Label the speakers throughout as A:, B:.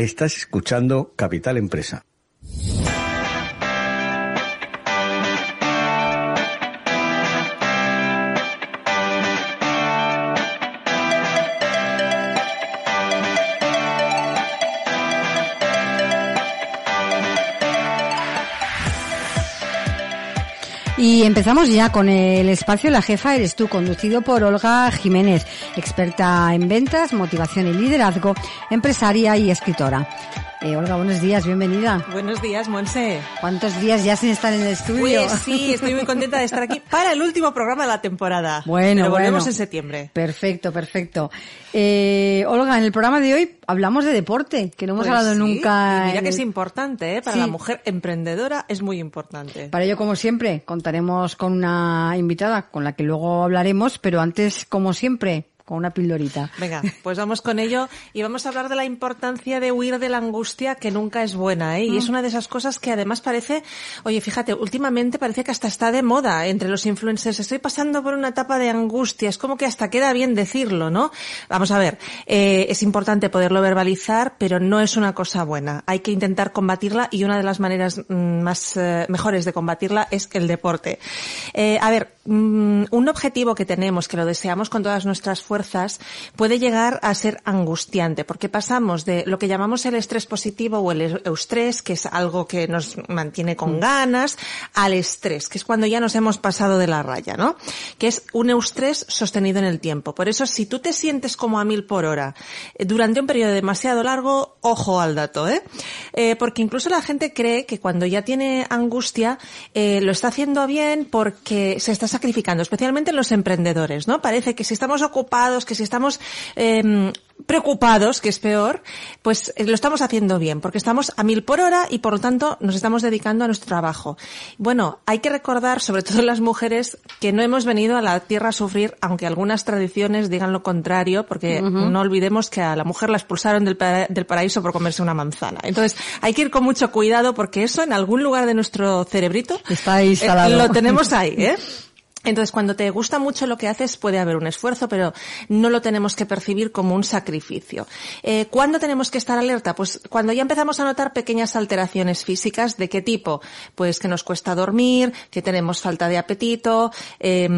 A: Estás escuchando Capital Empresa.
B: Y empezamos ya con el espacio La Jefa Eres tú, conducido por Olga Jiménez, experta en ventas, motivación y liderazgo, empresaria y escritora. Eh, Olga, buenos días, bienvenida.
C: Buenos días, Monse.
B: ¿Cuántos días ya sin estar en el estudio?
C: Pues sí, estoy muy contenta de estar aquí para el último programa de la temporada.
B: Bueno,
C: Pero volvemos
B: bueno.
C: en septiembre.
B: Perfecto, perfecto. Eh, Olga, en el programa de hoy hablamos de deporte, que no hemos
C: Pues
B: hablado
C: sí,
B: nunca.
C: y mira
B: en
C: que es importante, ¿eh? Para
B: Sí.
C: la mujer emprendedora es muy importante.
B: Para ello, como siempre, contaremos con una invitada con la que luego hablaremos, pero antes, como siempre, con una pildorita.
C: Venga, pues vamos con ello y vamos a hablar de la importancia de huir de la angustia que nunca es buena, ¿eh? Y es una de esas cosas que además parece, oye, fíjate, últimamente parece que hasta está de moda entre los influencers. Estoy pasando por una etapa de angustia, es como que hasta queda bien decirlo, ¿no? Vamos a ver, eh, es importante poderlo verbalizar, pero no es una cosa buena. Hay que intentar combatirla y una de las maneras mm, más eh, mejores de combatirla es el deporte. Eh, a ver, mm, un objetivo que tenemos, que lo deseamos con todas nuestras fuerzas, puede llegar a ser angustiante, porque pasamos de lo que llamamos el estrés positivo o el eustrés, que es algo que nos mantiene con ganas, al estrés, que es cuando ya nos hemos pasado de la raya, ¿no? Que es un eustrés sostenido en el tiempo. Por eso, si tú te sientes como a mil por hora eh, durante un periodo demasiado largo, ojo al dato, ¿eh? Eh, porque incluso la gente cree que cuando ya tiene angustia, eh, lo está haciendo bien porque se está sacrificando, especialmente en los emprendedores, ¿no? Parece que si estamos ocupados, que si estamos eh, preocupados, que es peor, pues eh, lo estamos haciendo bien, porque estamos a mil por hora y por lo tanto nos estamos dedicando a nuestro trabajo. Bueno, hay que recordar, sobre todo las mujeres, que no hemos venido a la tierra a sufrir, aunque algunas tradiciones digan lo contrario, porque no olvidemos que a la mujer la expulsaron del, para- del paraíso por comerse una manzana. Entonces, hay que ir con mucho cuidado porque eso en algún lugar de nuestro cerebrito
B: Está ahí
C: eh, lo tenemos ahí, ¿eh? Entonces, cuando te gusta mucho lo que haces, puede haber un esfuerzo, pero no lo tenemos que percibir como un sacrificio. Eh, ¿Cuándo tenemos que estar alerta? Pues cuando ya empezamos a notar pequeñas alteraciones físicas, ¿de qué tipo? Pues que nos cuesta dormir, que tenemos falta de apetito, eh,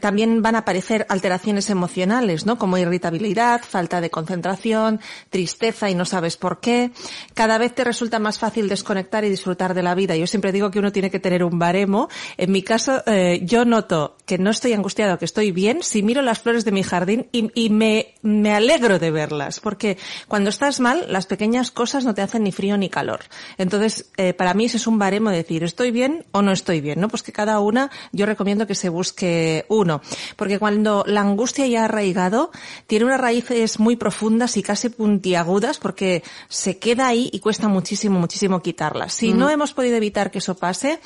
C: también van a aparecer alteraciones emocionales, ¿no? Como irritabilidad, falta de concentración, tristeza y no sabes por qué. Cada vez te resulta más fácil desconectar y disfrutar de la vida. Yo siempre digo que uno tiene que tener un baremo. En mi caso, eh, yo noto 그래서 que no estoy angustiado, que estoy bien, si miro las flores de mi jardín y, y me, me alegro de verlas, porque cuando estás mal, las pequeñas cosas no te hacen ni frío ni calor. Entonces, eh, para mí ese es un baremo de decir, ¿estoy bien o no estoy bien? ¿no? Pues que cada una, yo recomiendo que se busque uno, porque cuando la angustia ya ha arraigado, tiene unas raíces muy profundas y casi puntiagudas, porque se queda ahí y cuesta muchísimo, muchísimo quitarlas. Si no hemos podido evitar que eso pase,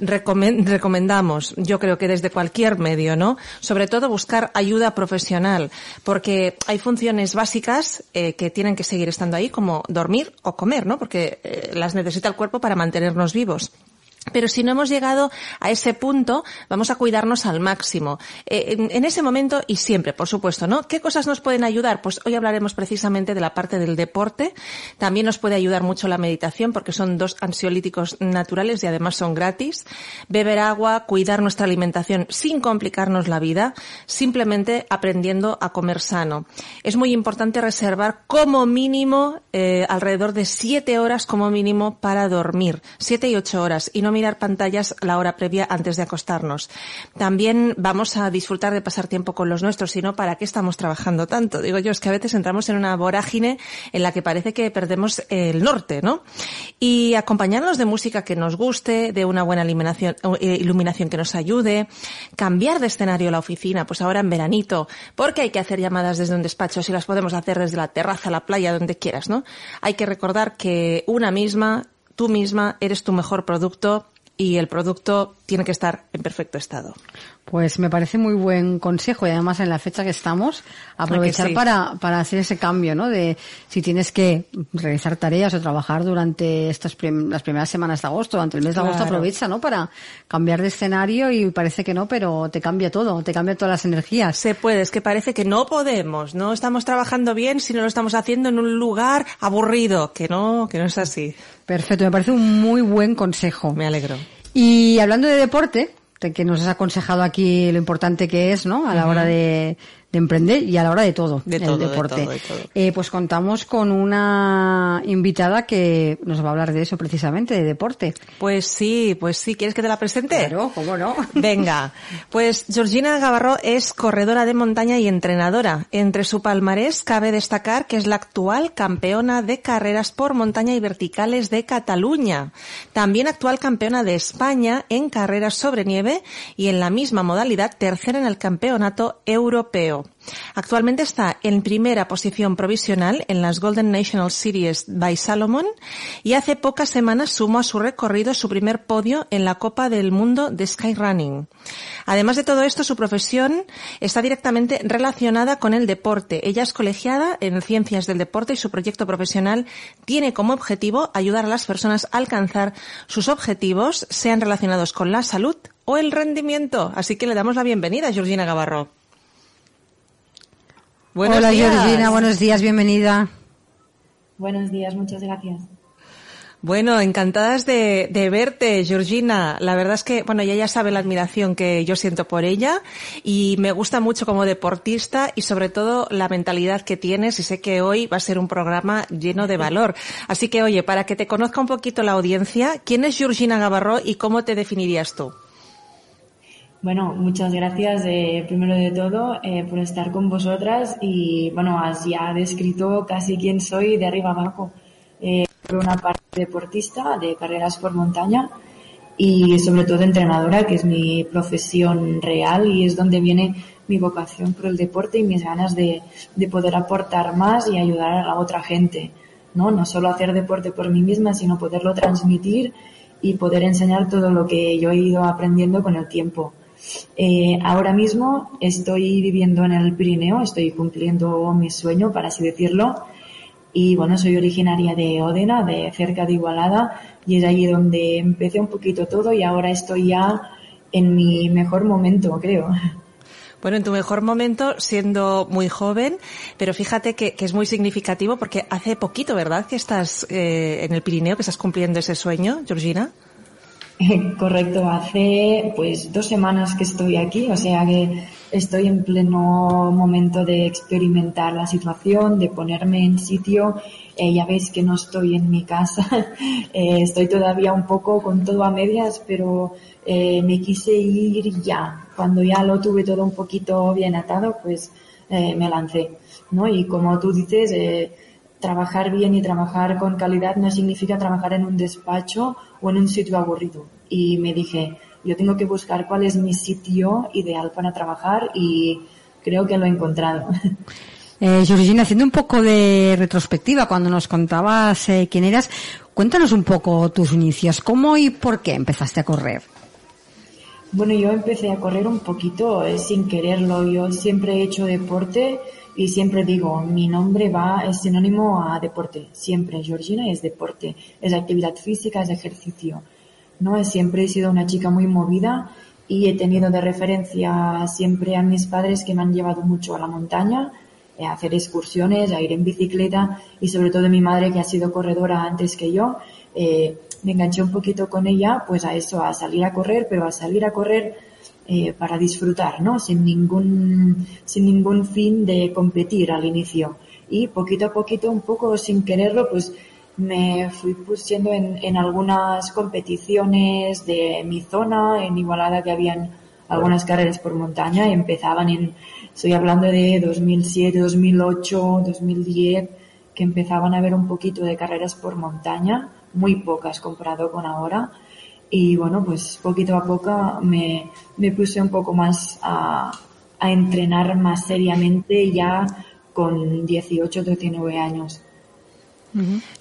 C: recomen- recomendamos, yo creo que desde cualquier medio, ¿no? Sobre todo buscar ayuda profesional, porque hay funciones básicas eh, que tienen que seguir estando ahí, como dormir o comer, ¿no? Porque eh, las necesita el cuerpo para mantenernos vivos. Pero si no hemos llegado a ese punto, vamos a cuidarnos al máximo. Eh, en, ese momento y siempre, por supuesto, ¿no? ¿Qué cosas nos pueden ayudar? Pues hoy hablaremos precisamente de la parte del deporte. También nos puede ayudar mucho la meditación porque son dos ansiolíticos naturales y además son gratis. Beber agua, cuidar nuestra alimentación sin complicarnos la vida, simplemente aprendiendo a comer sano. Es muy importante reservar como mínimo eh, alrededor de siete horas como mínimo para dormir. Siete y ocho horas. Y no mirar pantallas la hora previa antes de acostarnos. También vamos a disfrutar de pasar tiempo con los nuestros, sino para qué estamos trabajando tanto. Digo yo, es que a veces entramos en una vorágine en la que parece que perdemos el norte, ¿no? Y acompañarnos de música que nos guste, de una buena iluminación, eh, iluminación que nos ayude, cambiar de escenario la oficina, pues ahora en veranito, porque hay que hacer llamadas desde un despacho, si las podemos hacer desde la terraza, la playa, donde quieras, ¿no? Hay que recordar que una misma tú misma eres tu mejor producto y el producto tiene que estar en perfecto estado.
B: Pues me parece muy buen consejo y además en la fecha que estamos, aprovechar sí? para, para hacer ese cambio, ¿no? De si tienes que realizar tareas o trabajar durante estas prim las primeras semanas de agosto, durante el mes de agosto, aprovecha, ¿no? Para cambiar de escenario y parece que no, pero te cambia todo, te cambia todas las energías.
C: Se puede, es que parece que no podemos, no estamos trabajando bien si no lo estamos haciendo en un lugar aburrido, que no, que no es así.
B: Perfecto, me parece un muy buen consejo.
C: Me alegro.
B: Y hablando de deporte, que nos has aconsejado aquí lo importante que es, ¿no? A la hora de, de, emprender y a la hora de todo,
C: de
B: el
C: todo,
B: deporte.
C: De todo, de todo.
B: Eh, pues contamos con una invitada que nos va a hablar de eso precisamente, de deporte.
C: Pues sí, pues sí. ¿Quieres que te la presente?
B: Claro, cómo no.
C: Venga. Pues Georgina Gavarro es corredora de montaña y entrenadora. Entre su palmarés cabe destacar que es la actual campeona de carreras por montaña y verticales de Cataluña. También actual campeona de España en carreras sobre nieve y en la misma modalidad tercera en el campeonato europeo. Actualmente está en primera posición provisional en las Golden National Series by Salomon y hace pocas semanas sumó a su recorrido su primer podio en la Copa del Mundo de Skyrunning. Además de todo esto, su profesión está directamente relacionada con el deporte. Ella es colegiada en ciencias del deporte y su proyecto profesional tiene como objetivo ayudar a las personas a alcanzar sus objetivos, sean relacionados con la salud o el rendimiento. Así que le damos la bienvenida Georgina Gavarro.
B: Buenos Hola días. Georgina, buenos días, bienvenida.
D: Buenos días, muchas gracias.
C: Bueno, encantadas de, de, verte, Georgina. La verdad es que, bueno, ella ya sabe la admiración que yo siento por ella y me gusta mucho como deportista y sobre todo la mentalidad que tienes y sé que hoy va a ser un programa lleno de valor. Así que, oye, para que te conozca un poquito la audiencia, ¿quién es Georgina Gavarro y cómo te definirías tú?
D: Bueno, muchas gracias eh, primero de todo eh, por estar con vosotras y bueno, has ya descrito casi quién soy de arriba abajo. Eh, por una parte deportista de carreras por montaña y sobre todo entrenadora, que es mi profesión real y es donde viene mi vocación por el deporte y mis ganas de, de poder aportar más y ayudar a la otra gente. ¿no? no solo hacer deporte por mí misma, sino poderlo transmitir y poder enseñar todo lo que yo he ido aprendiendo con el tiempo. Eh, ahora mismo estoy viviendo en el Pirineo, estoy cumpliendo mi sueño, para así decirlo. Y bueno, soy originaria de Odena, de cerca de Igualada, y es allí donde empecé un poquito todo y ahora estoy ya en mi mejor momento, creo.
C: Bueno, en tu mejor momento, siendo muy joven, pero fíjate que, es muy significativo porque hace poquito, ¿verdad?, que estás eh, en el Pirineo, que estás cumpliendo ese sueño, Georgina.
D: Correcto, hace pues dos semanas que estoy aquí, o sea que estoy en pleno momento de experimentar la situación, de ponerme en sitio. Eh, ya veis que no estoy en mi casa, eh, estoy todavía un poco con todo a medias, pero eh, me quise ir ya. Cuando ya lo tuve todo un poquito bien atado, pues me lancé, ¿no? Y como tú dices, trabajar bien y trabajar con calidad no significa trabajar en un despacho o en un sitio aburrido. Y me dije, yo tengo que buscar cuál es mi sitio ideal para trabajar y creo que lo he encontrado.
B: Eh, Georgina, haciendo un poco de retrospectiva, cuando nos contabas eh, quién eras, cuéntanos un poco tus inicios. ¿Cómo y por qué empezaste a correr?
D: Bueno, yo empecé a correr un poquito eh, sin quererlo. Yo siempre he hecho deporte y siempre digo, mi nombre va, es sinónimo a deporte. Siempre, Georgina es deporte, es actividad física, es ejercicio. ¿no? Siempre he sido una chica muy movida y he tenido de referencia siempre a mis padres que me han llevado mucho a la montaña, eh, a hacer excursiones, a ir en bicicleta y sobre todo mi madre que ha sido corredora antes que yo. Eh, me enganché un poquito con ella, pues a eso, a salir a correr, pero a salir a correr eh, para disfrutar, ¿no? Sin ningún, sin ningún fin de competir al inicio. Y poquito a poquito, un poco sin quererlo, pues me fui pusiendo en, en algunas competiciones de mi zona, en Igualada que habían algunas carreras por montaña, empezaban en, estoy hablando de 2007, 2008, 2010, que empezaban a haber un poquito de carreras por montaña muy pocas comparado con ahora. Y bueno, pues poquito a poco me, me puse un poco más a, a entrenar más seriamente ya con 18, 19 años.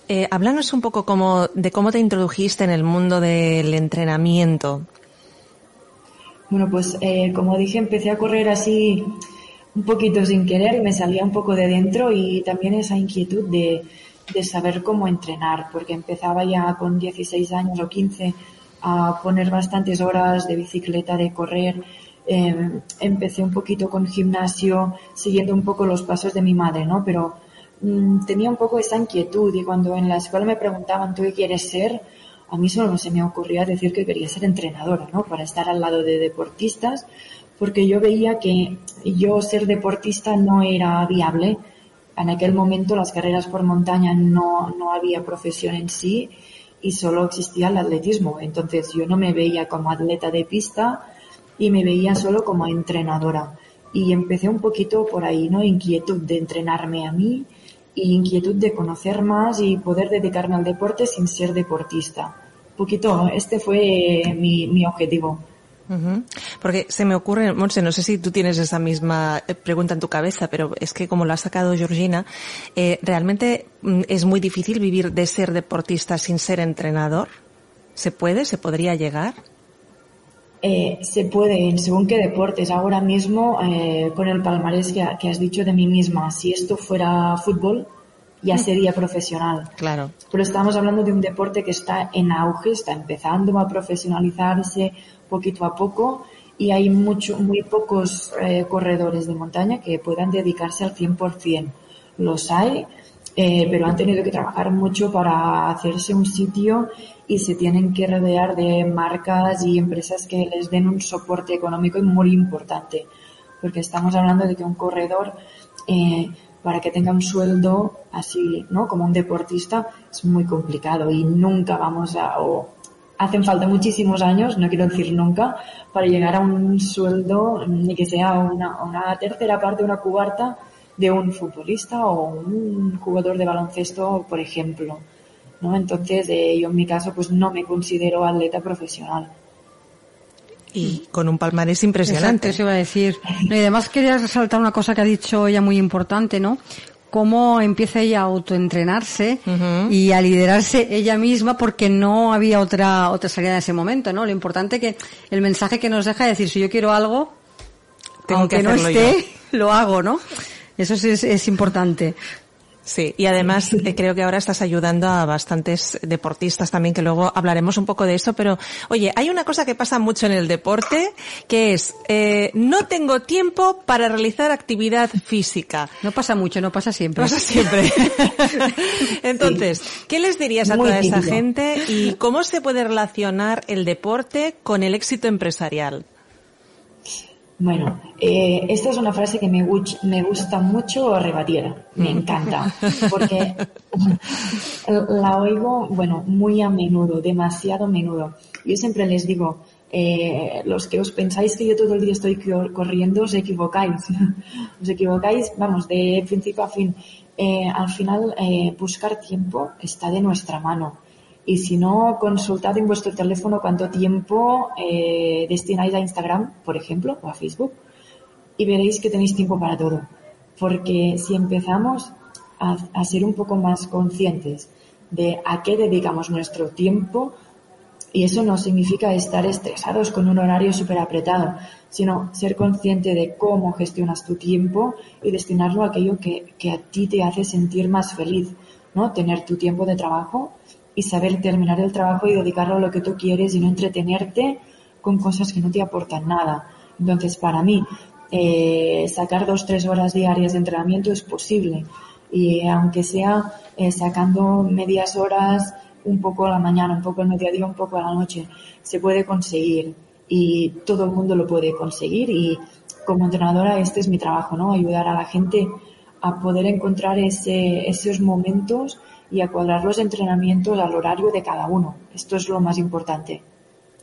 C: eh, háblanos un poco como, de cómo te introdujiste en el mundo del entrenamiento.
D: Bueno, pues eh, como dije, empecé a correr así un poquito sin querer, me salía un poco de dentro y también esa inquietud de, de saber cómo entrenar, porque empezaba ya con 16 años o 15 a poner bastantes horas de bicicleta, de correr. Eh, empecé un poquito con gimnasio, siguiendo un poco los pasos de mi madre, ¿no? Pero mmm, tenía un poco esa inquietud y cuando en la escuela me preguntaban, ¿tú qué quieres ser? A mí solo se me ocurría decir que quería ser entrenadora, ¿no? Para estar al lado de deportistas, porque yo veía que yo ser deportista no era viable en aquel momento las carreras por montaña no, no había profesión en sí y solo existía el atletismo. Entonces yo no me veía como atleta de pista y me veía solo como entrenadora. Y empecé un poquito por ahí, ¿no? Inquietud de entrenarme a mí y inquietud de conocer más y poder dedicarme al deporte sin ser deportista. Un poquito, este fue mi, mi objetivo.
C: Porque se me ocurre, Monse, no sé si tú tienes esa misma eh, pregunta en tu cabeza, pero es que como lo ha sacado Georgina, eh, realmente mm, es muy difícil vivir de ser deportista sin ser entrenador. ¿Se puede? ¿Se podría llegar?
D: Eh, se puede, según qué deportes. Ahora mismo, eh, con el palmarés que, que, has dicho de mí misma, si esto fuera fútbol, ya sería profesional.
C: Claro.
D: Pero estamos hablando de un deporte que está en auge, está empezando a profesionalizarse poquito a poco y hay mucho, muy pocos eh, corredores de montaña que puedan dedicarse al 100%. Los hay, eh, pero han tenido que trabajar mucho para hacerse un sitio y se tienen que rodear de marcas y empresas que les den un soporte económico muy importante. Porque estamos hablando de que un corredor, eh, para que tenga un sueldo así, ¿no? Como un deportista, es muy complicado y nunca vamos a, o hacen falta muchísimos años, no quiero decir nunca, para llegar a un sueldo, ni que sea una, tercera parte, una cuarta de un futbolista o un jugador de baloncesto, por ejemplo. ¿no? Entonces, eh, yo en mi caso, pues no me considero atleta profesional.
C: Y con un palmarés impresionante.
B: Exacto, eso iba a decir. Y además quería resaltar una cosa que ha dicho ella muy importante, ¿no? cómo empieza ella a autoentrenarse uh -huh. y a liderarse ella misma porque no había otra otra salida en ese momento, ¿no? Lo importante que el mensaje que nos deja es decir, si yo quiero algo,
C: Tengo
B: aunque
C: que
B: no esté,
C: yo.
B: lo hago, ¿no? Eso es, es, es importante.
C: Sí, y además eh, creo que ahora estás ayudando a bastantes deportistas también, que luego hablaremos un poco de eso, pero oye, hay una cosa que pasa mucho en el deporte, que es, eh, no tengo tiempo para realizar actividad física.
B: No pasa mucho, no pasa siempre.
C: Pasa siempre. Entonces, sí. ¿qué les dirías a Muy toda esa gente y cómo se puede relacionar el deporte con el éxito empresarial?
D: Bueno, eh, esta es una frase que me, me gusta mucho rebatir, me encanta, porque la oigo, bueno, muy a menudo, demasiado a menudo. Yo siempre les digo, eh, los que os pensáis que yo todo el día estoy corriendo, os equivocáis. os equivocáis, vamos, de principio a fin. Eh, al final, eh, buscar tiempo está de nuestra mano. Y si no, consultad en vuestro teléfono cuánto tiempo eh, destináis a Instagram, por ejemplo, o a Facebook, y veréis que tenéis tiempo para todo. Porque si empezamos a, ser un poco más conscientes de a qué dedicamos nuestro tiempo Y eso no significa estar estresados con un horario súper apretado, sino ser consciente de cómo gestionas tu tiempo y destinarlo a aquello que, que a ti te hace sentir más feliz, ¿no? Tener tu tiempo de trabajo y saber terminar el trabajo y dedicarlo a lo que tú quieres y no entretenerte con cosas que no te aportan nada. Entonces, para mí, eh, sacar dos, tres horas diarias de entrenamiento es posible. Y aunque sea eh, sacando medias horas, un poco a la mañana, un poco al mediodía, un poco a la noche, se puede conseguir. Y todo el mundo lo puede conseguir. Y como entrenadora, este es mi trabajo, ¿no? Ayudar a la gente a poder encontrar ese, esos momentos y a cuadrar los entrenamientos al horario de cada uno. Esto es lo más importante.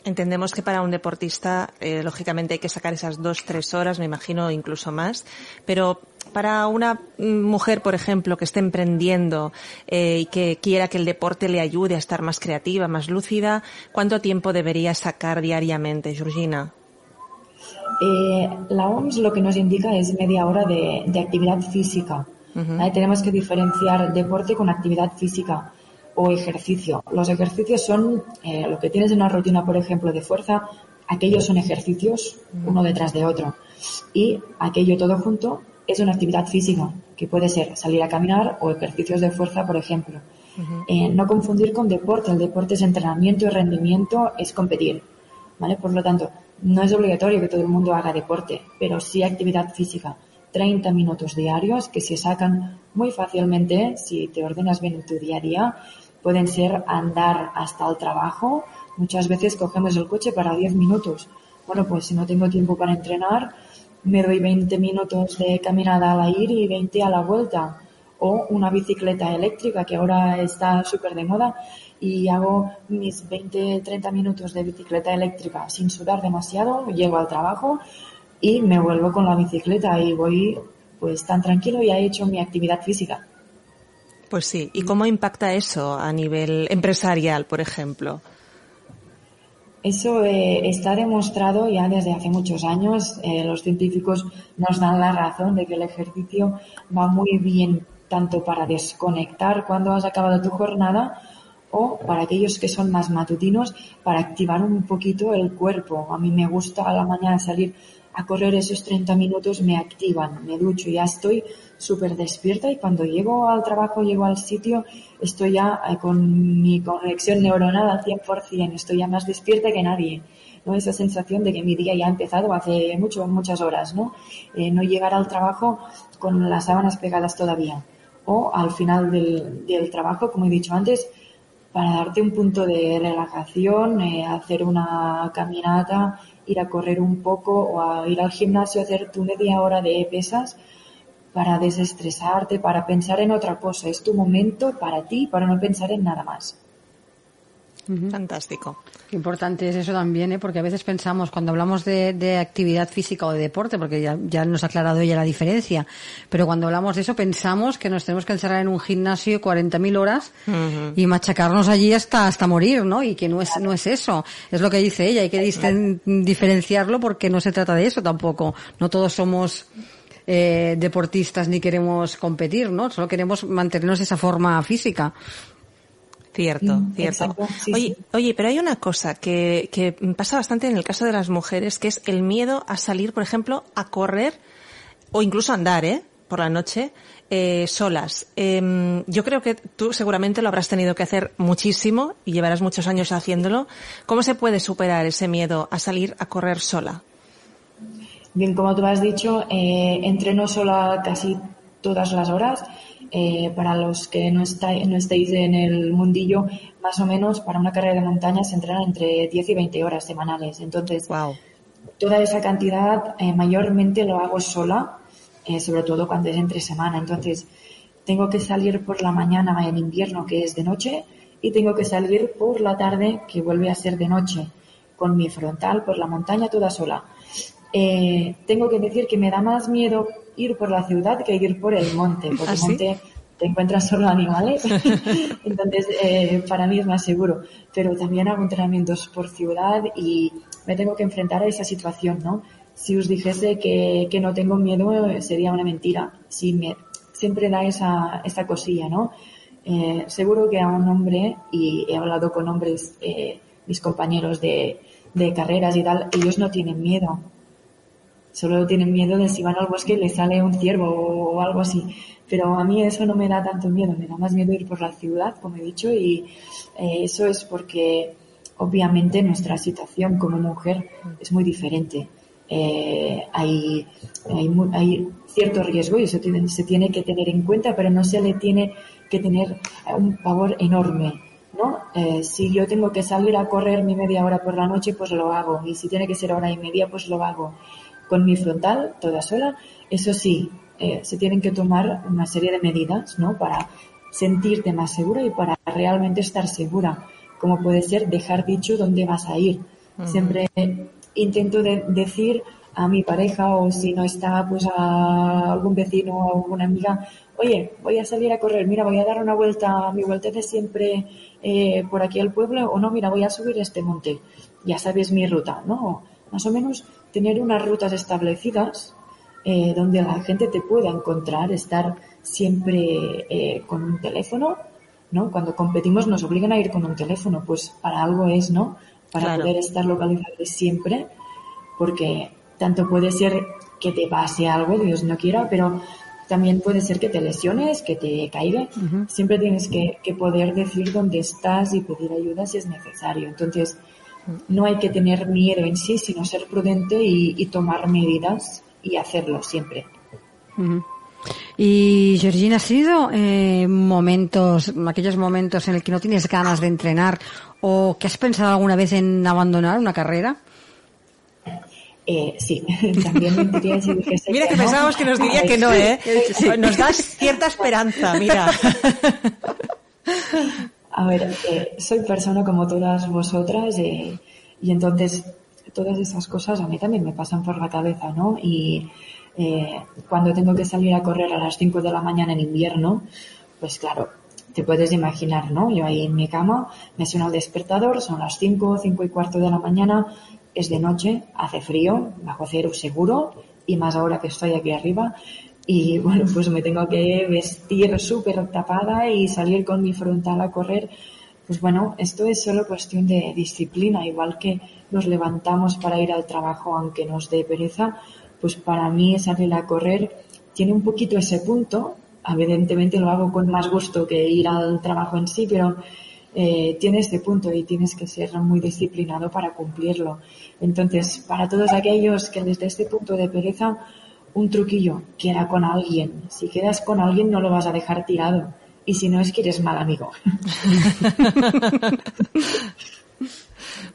C: Entendemos que para un deportista, eh, lógicamente hay que sacar esas dos, tres horas, me imagino, incluso más. Pero para una mujer, por ejemplo, que esté emprendiendo eh, y que quiera que el deporte le ayude a estar más creativa, más lúcida, ¿cuánto tiempo debería sacar diariamente, Georgina?
D: Eh, la OMS lo que nos indica es media hora de, actividad física. Tenemos que diferenciar deporte con actividad física o ejercicio. Los ejercicios son eh, lo que tienes en una rutina, por ejemplo, de fuerza, aquellos son ejercicios uno detrás de otro. Y aquello todo junto es una actividad física, que puede ser salir a caminar o ejercicios de fuerza, por ejemplo. Eh, no confundir con deporte. El deporte es entrenamiento y rendimiento, es competir. ¿Vale? Por lo tanto, no es obligatorio que todo el mundo haga deporte, pero sí actividad física. 30 minutos diarios que se sacan muy fácilmente si te ordenas bien en tu día a día pueden ser andar hasta el trabajo. Muchas veces cogemos el coche para 10 minutos. Bueno, pues si no tengo tiempo para entrenar, me doy 20 minutos de caminada a la ir y 20 a la vuelta. O una bicicleta eléctrica que ahora está súper de moda y hago mis 20, 30 minutos de bicicleta eléctrica sin sudar demasiado, llego al trabajo y me vuelvo con la bicicleta y voy pues tan tranquilo y he hecho mi actividad física.
C: Pues sí. ¿Y cómo impacta eso a nivel empresarial, por ejemplo?
D: Eso eh, está demostrado ya desde hace muchos años. Eh, los científicos nos dan la razón de que el ejercicio va muy bien tanto para desconectar cuando has acabado tu jornada o para aquellos que son más matutinos para activar un poquito el cuerpo. A mí me gusta a la mañana salir a correr esos 30 minutos, me activan, me ducho, ya estoy súper despierta y cuando llego al trabajo, llego al sitio, estoy ya eh, con mi conexión neuronal al 100%, estoy ya más despierta que nadie. ¿no? Esa sensación de que mi día ya ha empezado hace mucho, muchas horas, ¿no? Eh, no llegar al trabajo con las sábanas pegadas todavía. O al final del, del trabajo, como he dicho antes, para darte un punto de relajación, eh, hacer una caminata, ir a correr un poco o a ir al gimnasio, hacer tu media hora de pesas, para desestresarte, para pensar en otra cosa. Es tu momento para ti, para no pensar en nada más.
C: Fantástico.
B: Qué importante es eso también, ¿eh? porque a veces pensamos, cuando hablamos de, actividad física o de deporte, porque ya, ya, nos ha aclarado ella la diferencia, pero cuando hablamos de eso pensamos que nos tenemos que encerrar en un gimnasio 40.000 horas y machacarnos allí hasta, hasta morir, ¿no? Y que no es, no es eso. Es lo que dice ella, hay que diferenciarlo porque no se trata de eso tampoco. No todos somos eh, deportistas ni queremos competir, ¿no? Solo queremos mantenernos esa forma física.
C: Cierto, mm, cierto. oye, oye, pero hay una cosa que, que pasa bastante en el caso de las mujeres, que es el miedo a salir, por ejemplo, a correr o incluso a andar, ¿eh? Por la noche, eh, solas. Eh, yo creo que tú seguramente lo habrás tenido que hacer muchísimo y llevarás muchos años haciéndolo. ¿Cómo se puede superar ese miedo a salir a correr sola?
D: Bien, como tú has dicho, eh, entreno sola casi todas las horas. Eh, para los que no, estéis en el mundillo, más o menos para una carrera de montaña se entrena entre 10 y 20 horas semanales. Entonces, toda esa cantidad eh, mayormente lo hago sola, eh, sobre todo cuando es entre semana. Entonces, tengo que salir por la mañana en invierno, que es de noche, y tengo que salir por la tarde, que vuelve a ser de noche, con mi frontal por la montaña toda sola. Eh, tengo que decir que me da más miedo ir por la ciudad que ir por el monte, porque el ¿Ah, monte te encuentras solo animales, entonces eh, para mí es más seguro. Pero también hago entrenamientos por ciudad y me tengo que enfrentar a esa situación, ¿no? Si os dijese que, que no tengo miedo sería una mentira. Si me, siempre da esa, esa cosilla, ¿no? Eh, seguro que a un hombre, y he hablado con hombres eh, mis compañeros de, de carreras y tal, ellos no tienen miedo. Solo tienen miedo de si van al bosque y les sale un ciervo o algo así. Pero a mí eso no me da tanto miedo, me da más miedo ir por la ciudad, como he dicho, y eh, eso es porque obviamente nuestra situación como mujer es muy diferente. Eh, hay, hay, hay, cierto riesgo y eso se tiene que tener en cuenta, pero no se le tiene que tener un pavor enorme. ¿no? Eh, si yo tengo que salir a correr mi media hora por la noche, pues lo hago. Y si tiene que ser hora y media, pues lo hago. Con mi frontal, toda sola, eso sí, eh, se tienen que tomar una serie de medidas, ¿no? Para sentirte más segura y para realmente estar segura. Como puede ser dejar dicho dónde vas a ir. Siempre intento de decir a mi pareja o si no está pues a algún vecino o alguna amiga, oye, voy a salir a correr, mira, voy a dar una vuelta, mi vuelta de siempre eh, por aquí al pueblo o no, mira, voy a subir este monte. Ya sabes mi ruta, ¿no? Más o menos tener unas rutas establecidas eh, donde la gente te pueda encontrar, estar siempre eh, con un teléfono, ¿no? Cuando competimos nos obligan a ir con un teléfono, pues para algo es, ¿no? Para poder estar localizados siempre, porque tanto puede ser que te pase algo, Dios no quiera, pero también puede ser que te lesiones, que te caiga. Siempre tienes que, poder decir dónde estás y pedir ayuda si es necesario. Entonces, no hay que tener miedo en sí, sino ser prudente y, tomar medidas y hacerlo siempre.
B: Y Georgina, ¿has sido eh, momentos, aquellos momentos en el que no tienes ganas de entrenar o que has pensado alguna vez en abandonar una carrera?
D: Eh, sí, también mentiría si dijese
C: Mira que, pensábamos que nos diría que no, ¿eh? Nos das cierta esperanza, mira.
D: A ver, eh, soy persona como todas vosotras eh, y entonces todas esas cosas a mí también me pasan por la cabeza, ¿no? Y eh, cuando tengo que salir a correr a las 5 de la mañana en invierno, pues claro, te puedes imaginar, ¿no? Yo ahí en mi cama, me suena el despertador, son las 5, 5 y cuarto de la mañana, es de noche, hace frío, bajo cero seguro, y más ahora que estoy aquí arriba. Y bueno, pues me tengo que vestir súper tapada y salir con mi frontal a correr. Pues bueno, esto es solo cuestión de disciplina, igual que nos levantamos para ir al trabajo aunque nos dé pereza, pues para mí salir a correr tiene un poquito ese punto. Evidentemente lo hago con más gusto que ir al trabajo en sí, pero eh, tiene ese punto y tienes que ser muy disciplinado para cumplirlo. Entonces, para todos aquellos que desde este punto de pereza, un truquillo, queda con alguien. Si quedas con alguien no lo vas a dejar tirado. Y si no es que eres mal amigo.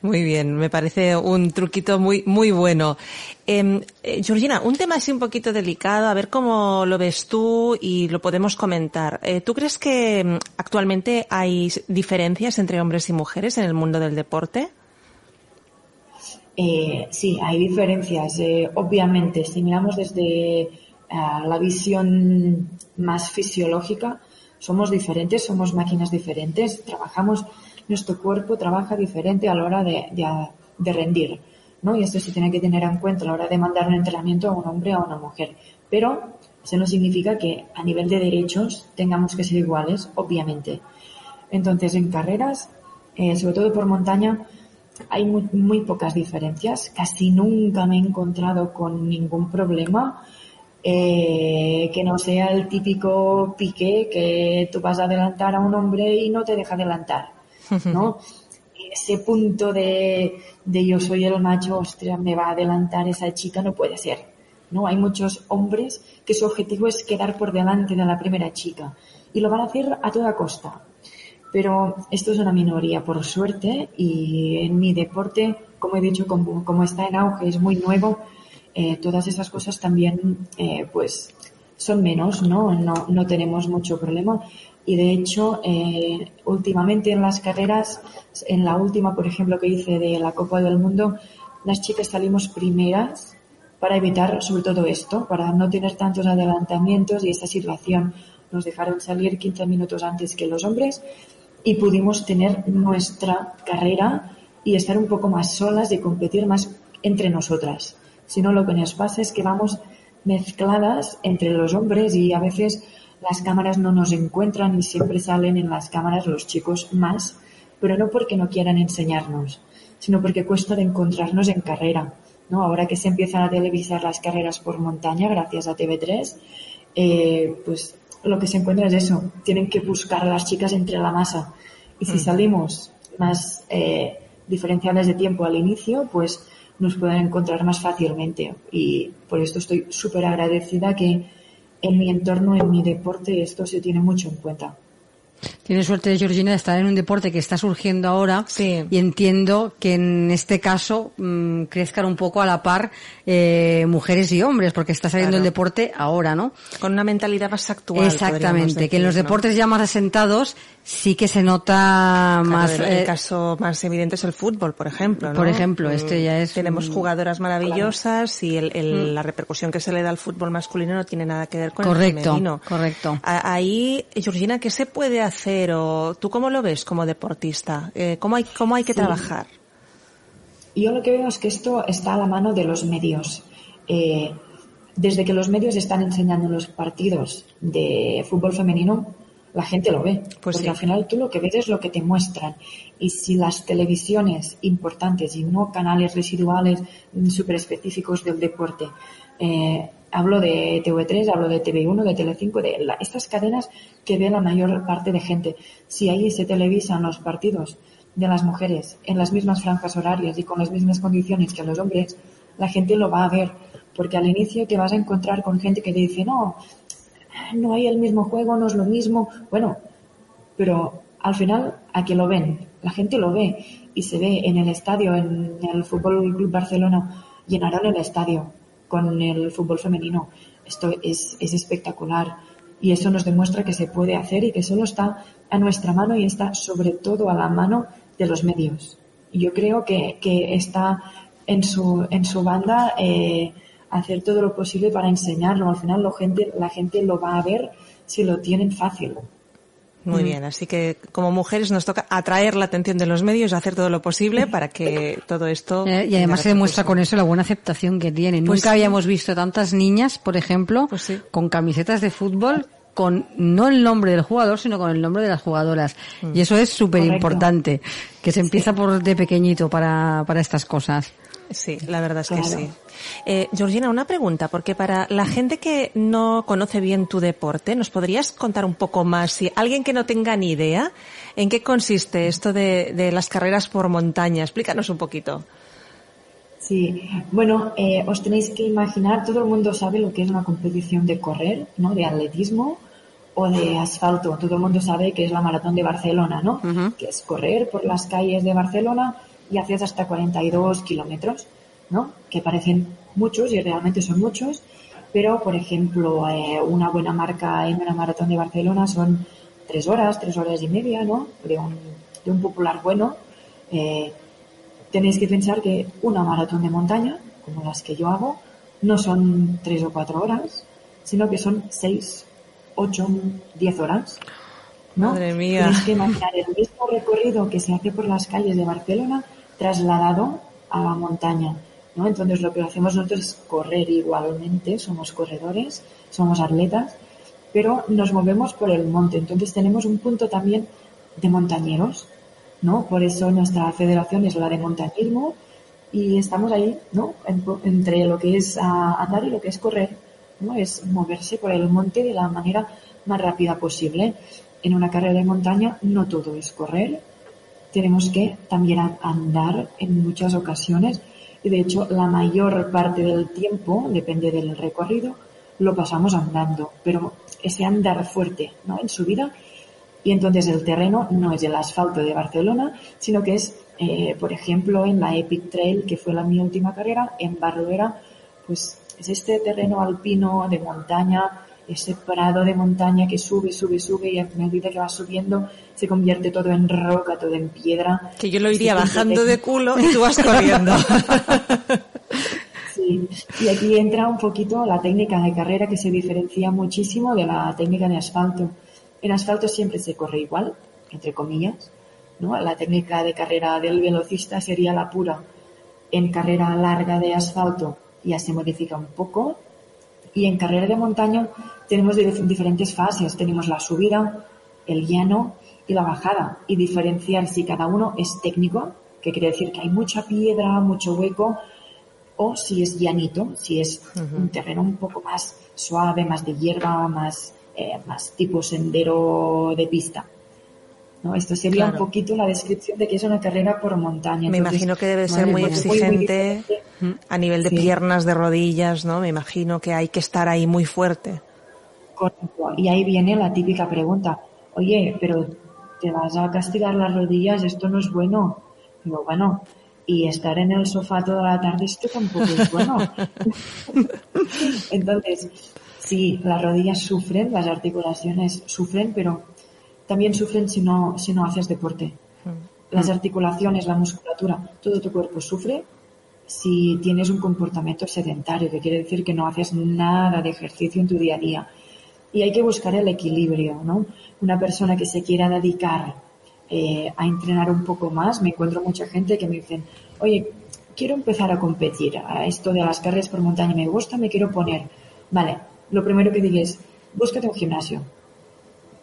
C: Muy bien, me parece un truquito muy, muy bueno. Em, eh, Georgina, un tema así un poquito delicado, a ver cómo lo ves tú y lo podemos comentar. Eh, ¿Tú crees que em, actualmente hay diferencias entre hombres y mujeres en el mundo del deporte?
D: Eh, sí, hay diferencias. Eh, obviamente, si miramos desde eh, la visión más fisiológica, somos diferentes, somos máquinas diferentes, trabajamos, nuestro cuerpo trabaja diferente a la hora de, de, rendir, ¿no? Y esto se tiene que tener en cuenta a la hora de mandar un entrenamiento a un hombre o a una mujer. Pero eso no significa que a nivel de derechos tengamos que ser iguales, obviamente. Entonces, en carreras, sobre todo por montaña, hay muy, pocas diferencias. Casi nunca me he encontrado con ningún problema eh, que no sea el típico pique que tú vas a adelantar a un hombre y no te deja adelantar, ¿no? Ese punto de, de yo soy el macho, ostras, me va a adelantar esa chica, no puede ser. ¿no? Hay muchos hombres que su objetivo es quedar por delante de la primera chica y lo van a hacer a toda costa. Pero esto es una minoría, por suerte, y en mi deporte, como he dicho, como, está en auge, es muy nuevo, eh, todas esas cosas también, eh, pues, son menos, ¿no? ¿no? No tenemos mucho problema. Y de hecho, eh, últimamente en las carreras, en la última, por ejemplo, que hice de la Copa del Mundo, las chicas salimos primeras para evitar sobre todo esto, para no tener tantos adelantamientos y esta situación. Nos dejaron salir 15 minutos antes que los hombres y pudimos tener nuestra carrera y estar un poco más solas y competir más entre nosotras. Si no, lo que nos pasa es que vamos mezcladas entre los hombres y a veces las cámaras no nos encuentran y siempre salen en las cámaras los chicos más pero no porque no quieran enseñarnos, sino porque cuesta de encontrarnos en carrera. ¿no? Ahora que se empiezan a televisar las carreras por montaña gracias a TV3, eh, pues lo que se encuentra es eso, tienen que buscar a las chicas entre la masa. Y si mm. salimos más eh, diferenciales de tiempo al inicio, pues nos pueden encontrar más fácilmente. Y por esto estoy súper agradecida que en mi entorno, en mi deporte, esto se tiene mucho en cuenta.
B: Tiene suerte, Georgina, de estar en un deporte que está surgiendo ahora y entiendo que en este caso mmm, crezcan un poco a la par eh, mujeres y hombres, porque está saliendo el deporte ahora, ¿no?
C: Con una mentalidad más actual.
B: Exactamente, que en los deportes ya más asentados sí que se nota más.
C: El, eh, caso más evidente es el fútbol, por ejemplo. ¿no?
B: Por ejemplo, este ya es.
C: Tenemos jugadoras maravillosas y el, el, mm. la repercusión que se le da al fútbol masculino no tiene nada que ver con
B: correcto,
C: el femenino.
B: Correcto.
C: Ahí, Georgina, ¿qué se puede hacer? pero ¿tú cómo lo ves como deportista? Eh, ¿cómo, hay, ¿Cómo hay que trabajar?
D: Yo lo que veo es que esto está a la mano de los medios. Eh, desde que los medios están enseñando los partidos de fútbol femenino, la gente lo ve. Pues porque al final tú lo que ves es lo que te muestran. Y si las televisiones importantes y no canales residuales súper específicos del deporte eh, hablo de TV3, hablo de TV1, de Telecinco, de estas cadenas que ve la mayor parte de gente. Si ahí se televisan los partidos de las mujeres en las mismas franjas horarias y con las mismas condiciones que los hombres, la gente lo va a ver. Porque al inicio te vas a encontrar con gente que te dice, no, no hay el mismo juego, no es lo mismo. Bueno, pero al final, a que lo ven, la gente lo ve y se ve en el estadio, en el Fútbol Club Barcelona, llenaron el estadio con el fútbol femenino. Esto es, es espectacular y eso nos demuestra que se puede hacer y que solo está a nuestra mano y está sobre todo a la mano de los medios. Yo creo que, que está en su, en su banda eh, hacer todo lo posible para enseñarlo. Al final la gente, la gente lo va a ver si lo tienen fácil.
C: Muy mm. bien, así que como mujeres nos toca atraer la atención de los medios, hacer todo lo posible para que todo esto.
B: Eh, y además se demuestra con eso la buena aceptación que tienen. Pues Nunca habíamos visto tantas niñas, por ejemplo, pues con camisetas de fútbol con no el nombre del jugador, sino con el nombre de las jugadoras. Mm. Y eso es súper importante, que se empieza por de pequeñito para, para estas cosas.
C: Sí, la verdad es que sí. Eh, Georgina, una pregunta, porque para la gente que no conoce bien tu deporte, ¿nos podrías contar un poco más, si alguien que no tenga ni idea, en qué consiste esto de, de las carreras por montaña? Explícanos un poquito.
D: Sí, bueno, eh, os tenéis que imaginar, todo el mundo sabe lo que es una competición de correr, ¿no? De atletismo o de asfalto. Todo el mundo sabe que es la maratón de Barcelona, ¿no? Que es correr por las calles de Barcelona y haces hasta 42 kilómetros, ¿no? Que parecen muchos y realmente son muchos, pero por ejemplo, eh, una buena marca en una maratón de Barcelona son tres horas, tres horas y media, ¿no? De un, de un popular bueno. Eh, tenéis que pensar que una maratón de montaña, como las que yo hago, no son tres o cuatro horas, sino que son seis, ocho, diez horas. ¿no?
C: Madre mía.
D: Tenéis que imaginar el mismo recorrido que se hace por las calles de Barcelona trasladado a la montaña. ¿no? Entonces lo que hacemos nosotros es correr igualmente, somos corredores, somos atletas, pero nos movemos por el monte. Entonces tenemos un punto también de montañeros, ¿no? Por eso nuestra federación es la de montañismo y estamos ahí, ¿no? entre lo que es andar y lo que es correr, ¿no? Es moverse por el monte de la manera más rápida posible. En una carrera de montaña no todo es correr, tenemos que también andar en muchas ocasiones y de hecho la mayor parte del tiempo, depende del recorrido, lo pasamos andando, pero ese andar fuerte ¿no? en su vida y entonces el terreno no es el asfalto de Barcelona, sino que es, eh, por ejemplo, en la Epic Trail, que fue la mi última carrera, en Barruera, pues es este terreno alpino de montaña ese prado de montaña que sube, sube, sube y a medida que va subiendo se convierte todo en roca, todo en piedra.
C: Que yo lo iría bajando de culo y tú vas corriendo.
D: sí, y aquí entra un poquito la técnica de carrera que se diferencia muchísimo de la técnica de asfalto. En asfalto siempre se corre igual, entre comillas, ¿no? La técnica de carrera del velocista sería la pura. En carrera larga de asfalto ya se modifica un poco, y en carrera de montaña tenemos diferentes fases. Tenemos la subida, el llano y la bajada y diferenciar si cada uno es técnico, que quiere decir que hay mucha piedra, mucho hueco, o si es llanito, si es un terreno un poco más suave, más de hierba, más, eh, más tipo sendero de pista. ¿no? Esto sería un poquito la descripción de que es una carrera por montaña.
C: Me imagino que debe ser muy exigente a nivel de piernas, de rodillas, ¿no? Me imagino que hay que estar ahí muy fuerte.
D: Correcto. Y ahí viene la típica pregunta. Oye, pero te vas a castigar las rodillas, esto no es bueno. Digo, bueno, y estar en el sofá toda la tarde esto tampoco es bueno. Entonces, sí, las rodillas sufren, las articulaciones sufren, pero también sufren si no, si no haces deporte. Mm. Las articulaciones, la musculatura, todo tu cuerpo sufre si tienes un comportamiento sedentario, que quiere decir que no haces nada de ejercicio en tu día a día. Y hay que buscar el equilibrio, ¿no? Una persona que se quiera dedicar eh, a entrenar un poco más, me encuentro mucha gente que me dicen, oye, quiero empezar a competir a esto de las carreras por montaña, me gusta, me quiero poner. Vale, lo primero que digo es, búscate un gimnasio.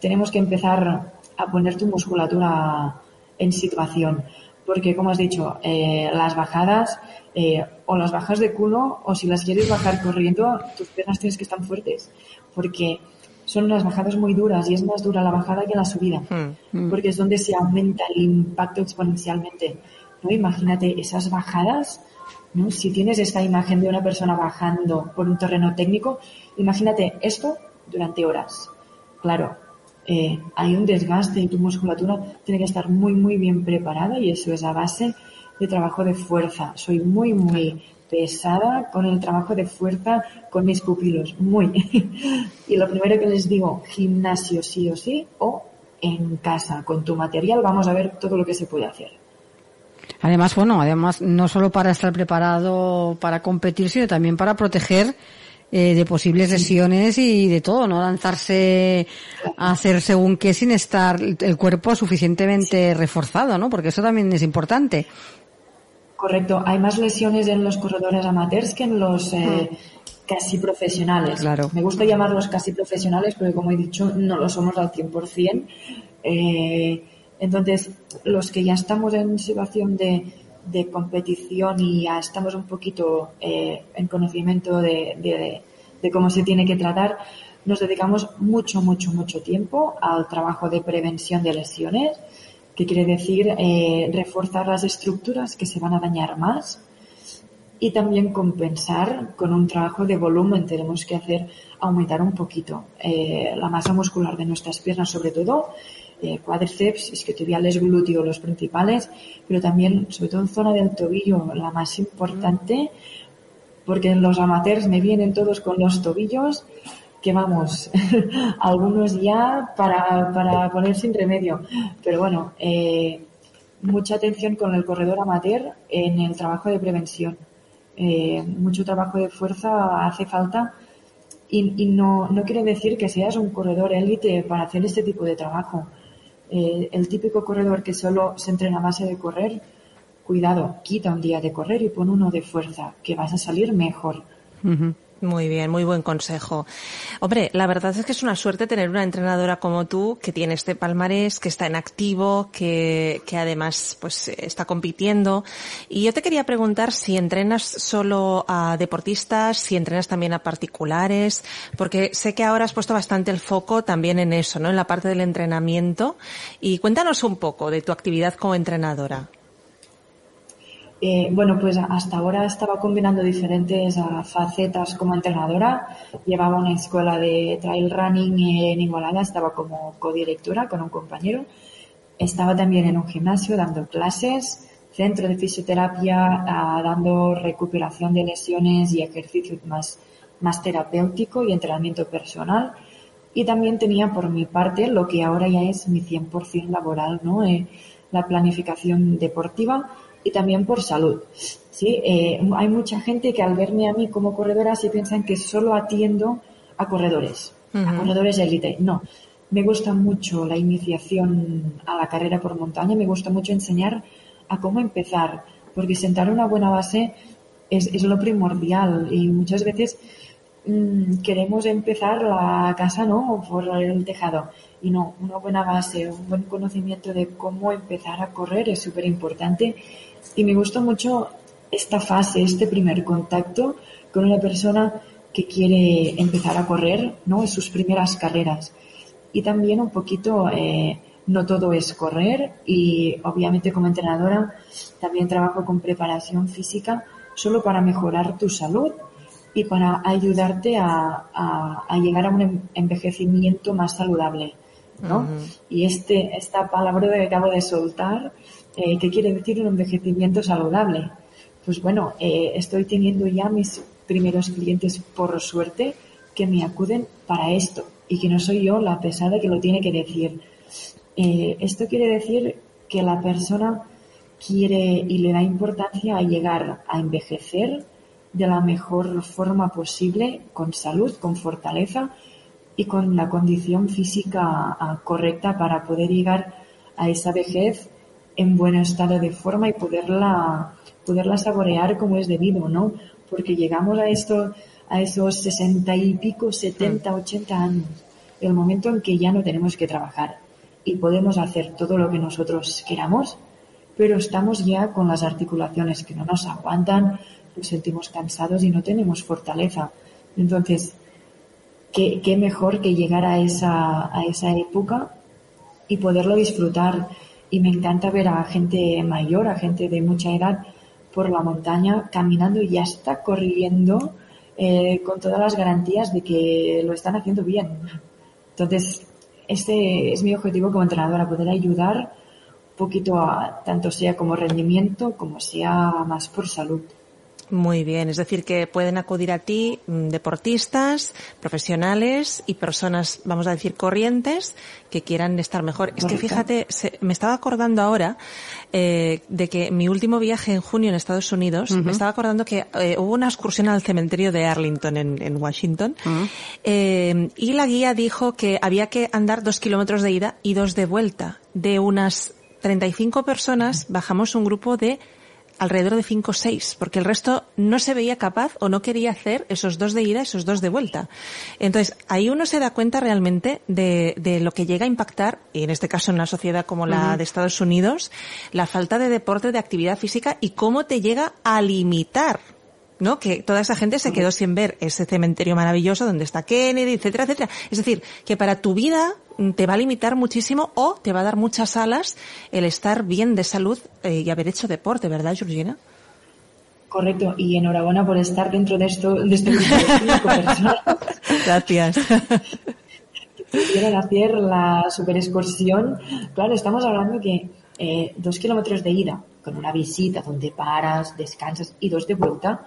D: Tenemos que empezar a poner tu musculatura en situación. Porque, como has dicho, eh, las bajadas, eh, o las bajas de culo, o si las quieres bajar corriendo, tus piernas tienes que estar fuertes. Porque son unas bajadas muy duras y es más dura la bajada que la subida, hmm. Hmm. porque es donde se aumenta el impacto exponencialmente. ¿no? Imagínate esas bajadas, ¿no? si tienes esta imagen de una persona bajando por un terreno técnico, imagínate esto durante horas. Claro, eh, hay un desgaste y tu musculatura tiene que estar muy, muy bien preparada y eso es a base de trabajo de fuerza. Soy muy, muy pesada con el trabajo de fuerza con mis pupilos, muy. y lo primero que les digo, gimnasio sí o sí, o en casa, con tu material, vamos a ver todo lo que se puede hacer.
B: Además, bueno, además, no solo para estar preparado para competir, sino también para proteger eh, de posibles lesiones y de todo, no lanzarse a hacer según qué sin estar el cuerpo suficientemente reforzado, ¿no? Porque eso también es importante.
D: Correcto. Hay más lesiones en los corredores amateurs que en los eh, casi profesionales.
B: Claro.
D: Me gusta llamarlos casi profesionales porque, como he dicho, no lo somos al 100%. Eh, entonces, los que ya estamos en situación de, de competición y estamos un poquito eh, en conocimiento de, de, de cómo se tiene que tratar, nos dedicamos mucho, mucho, mucho tiempo al trabajo de prevención de lesiones que quiere decir eh, reforzar las estructuras que se van a dañar más y también compensar con un trabajo de volumen. Tenemos que hacer aumentar un poquito eh, la masa muscular de nuestras piernas, sobre todo eh, cuádriceps, isquiotibiales, glúteos, los principales, pero también, sobre todo en zona del tobillo, la más importante, porque los amateurs me vienen todos con los tobillos que vamos, algunos ya para, para poner sin remedio. Pero bueno, eh, mucha atención con el corredor amateur en el trabajo de prevención. Eh, mucho trabajo de fuerza hace falta y, no, no quiere decir que seas un corredor élite para hacer este tipo de trabajo. Eh, el típico corredor que solo se entrena a base de correr, cuidado, quita un día de correr y pon uno de fuerza, que vas a salir mejor.
C: Muy bien, muy buen consejo. Hombre, la verdad es que es una suerte tener una entrenadora como tú que tiene este palmarés, que está en activo, que, que además pues está compitiendo. Y yo te quería preguntar si entrenas solo a deportistas, si entrenas también a particulares, porque sé que ahora has puesto bastante el foco también en eso, ¿no? En la parte del entrenamiento. Y cuéntanos un poco de tu actividad como entrenadora.
D: Eh, bueno, pues hasta ahora estaba combinando diferentes uh, facetas como entrenadora. Llevaba una escuela de trail running en Igualada, estaba como codirectora con un compañero. Estaba también en un gimnasio dando clases, centro de fisioterapia, uh, dando recuperación de lesiones y ejercicio más, más terapéutico y entrenamiento personal. Y también tenía por mi parte lo que ahora ya es mi 100% laboral, ¿no? Eh, la planificación deportiva y también por salud. ¿sí? Eh, hay mucha gente que al verme a mí como corredora se piensan que solo atiendo a corredores, a corredores élite. No, me gusta mucho la iniciación a la carrera por montaña, me gusta mucho enseñar a cómo empezar, porque sentar una buena base es, es lo primordial y muchas veces mm, queremos empezar la casa, ¿no? Por el tejado. Y no, una buena base, un buen conocimiento de cómo empezar a correr es súper importante. Y me gustó mucho esta fase, este primer contacto con una persona que quiere empezar a correr, ¿no? En sus primeras carreras. Y también un poquito, eh, no todo es correr y obviamente como entrenadora también trabajo con preparación física solo para mejorar tu salud y para ayudarte a, a, llegar a un envejecimiento más saludable. ¿No? Y este, esta palabra que acabo de soltar, eh, ¿qué quiere decir un envejecimiento saludable? Pues bueno, eh, estoy teniendo ya mis primeros clientes, por suerte, que me acuden para esto y que no soy yo la pesada que lo tiene que decir. Eh, esto quiere decir que la persona quiere y le da importancia a llegar a envejecer de la mejor forma posible, con salud, con fortaleza y con la condición física ah, correcta para poder llegar a esa vejez en buen estado de forma y poderla, poderla saborear como es debido, ¿no? Porque llegamos a esto, a esos sesenta y pico, setenta, ochenta años, el momento en que ya no tenemos que trabajar y podemos hacer todo lo que nosotros queramos, pero estamos ya con las articulaciones que no nos aguantan, nos sentimos cansados y no tenemos fortaleza. Entonces, qué, mejor que llegar a esa, a esa época y poderlo disfrutar. Y me encanta ver a gente mayor, a gente de mucha edad por la montaña caminando y hasta corriendo eh, con todas las garantías de que lo están haciendo bien. Entonces, este es mi objetivo como entrenadora, poder ayudar un poquito a tanto sea como rendimiento como sea más por salud.
C: Muy bien, es decir, que pueden acudir a ti mm, deportistas, profesionales y personas, vamos a decir, corrientes que quieran estar mejor. Es que fíjate, me estaba acordando ahora eh, de que mi último viaje en junio en Estados Unidos, me estaba acordando que eh, hubo una excursión al cementerio de Arlington en, Washington eh, y la guía dijo que había que andar dos kilómetros de ida y dos de vuelta. De unas 35 personas bajamos un grupo de alrededor de cinco o seis, porque el resto no se veía capaz o no quería hacer esos dos de ida, esos dos de vuelta. Entonces, ahí uno se da cuenta realmente de, de lo que llega a impactar, y en este caso en una sociedad como la de Estados Unidos, la falta de deporte, de actividad física y cómo te llega a limitar ¿no? Que toda esa gente se quedó sin ver ese cementerio maravilloso donde está Kennedy, etcétera, etcétera. Es decir, que para tu vida mm, te va a limitar muchísimo o te va a dar muchas alas el estar bien de salud eh, y haber hecho deporte, ¿verdad, Georgina?
D: Correcto, y enhorabuena por estar dentro de esto, de este grupo de cinco personas.
C: Gracias.
D: Quieren hacer la super excursión. Claro, estamos hablando que eh, dos kilómetros de ida, con una visita donde paras, descansas y dos de vuelta,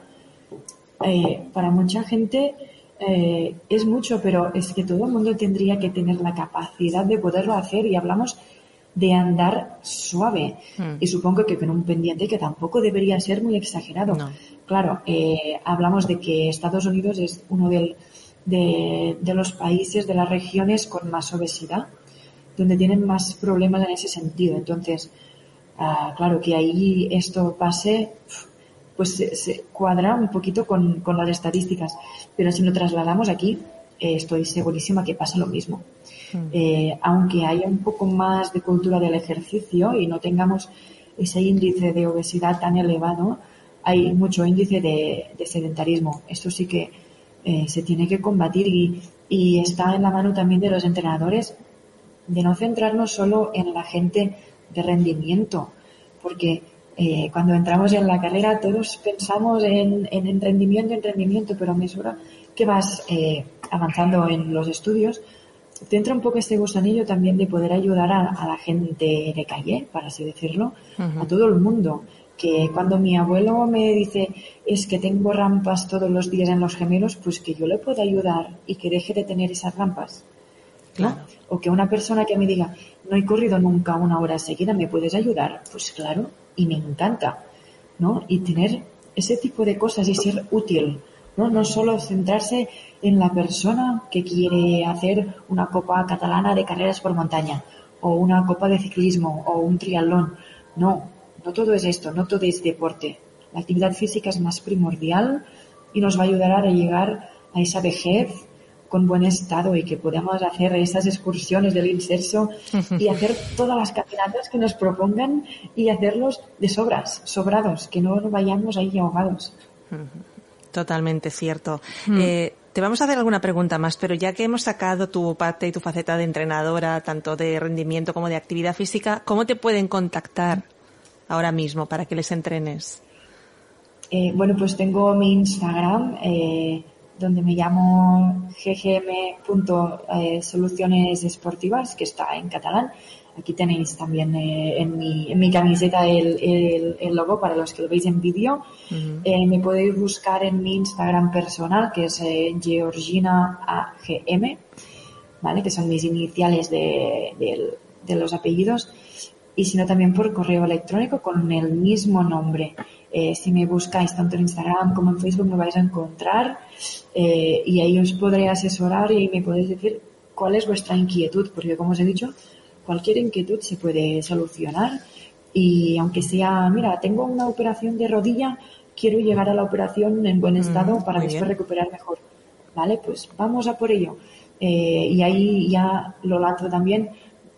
D: eh, para mucha gente eh, es mucho, pero es que todo el mundo tendría que tener la capacidad de poderlo hacer y hablamos de andar suave. Hmm. Y supongo que con un pendiente que tampoco debería ser muy exagerado. Claro, eh, hablamos de que Estados Unidos es uno del, de, de, los países, de las regiones con más obesidad, donde tienen más problemas en ese sentido. Entonces, ah, claro, que ahí esto pase, pues se, cuadra un poquito con, las estadísticas. Pero si lo trasladamos aquí, eh, estoy segurísima que pasa lo mismo. Hmm. Eh, aunque haya un poco más de cultura del ejercicio y no tengamos ese índice de obesidad tan elevado, hay mucho índice de, sedentarismo. Esto sí que eh, se tiene que combatir y, y está en la mano también de los entrenadores de no centrarnos solo en la gente de rendimiento, porque eh, cuando entramos en la carrera todos pensamos en, en rendimiento, en rendimiento, pero a mesura que vas eh, avanzando en los estudios, te entra un poco este gusanillo también de poder ayudar a, la gente de calle, para así decirlo, a todo el mundo. Que cuando mi abuelo me dice es que tengo rampas todos los días en los gemelos, pues que yo le pueda ayudar y que deje de tener esas rampas. O que una persona que me diga, no he corrido nunca una hora seguida, ¿me puedes ayudar? Pues claro, y me encanta, ¿no? Y tener ese tipo de cosas y ser útil, ¿no? No solo centrarse en la persona que quiere hacer una copa catalana de carreras por montaña, o una copa de ciclismo, o un triatlón. No, no todo es esto, no todo es deporte. La actividad física es más primordial y nos va a ayudar a llegar a esa vejez con buen estado y que podamos hacer esas excursiones del inserso y hacer todas las caminatas que nos propongan y hacerlos de sobras, sobrados, que no vayamos ahí ahogados.
C: Totalmente cierto. Eh, te vamos a hacer alguna pregunta más, pero ya que hemos sacado tu parte y tu faceta de entrenadora, tanto de rendimiento como de actividad física, ¿cómo te pueden contactar ahora mismo para que les entrenes?
D: Eh, bueno, pues tengo mi Instagram, eh, donde me llamo ggm.soluciones esportivas, que está en catalán. Aquí tenéis también eh, en, mi, en, mi, camiseta el, el, logo para los que lo veis en vídeo. eh, me podéis buscar en mi Instagram personal, que es eh, georginaagm, ¿vale? Que son mis iniciales de, de, de los apellidos. Y si no, también por correo electrónico con el mismo nombre. Eh, si me buscáis tanto en Instagram como en Facebook me vais a encontrar eh, y ahí os podré asesorar y me podéis decir cuál es vuestra inquietud, porque como os he dicho, cualquier inquietud se puede solucionar y aunque sea, mira, tengo una operación de rodilla, quiero llegar a la operación en buen estado mm, para después bien. recuperar mejor. Vale, pues vamos a por ello. Eh, y ahí ya lo lanzo también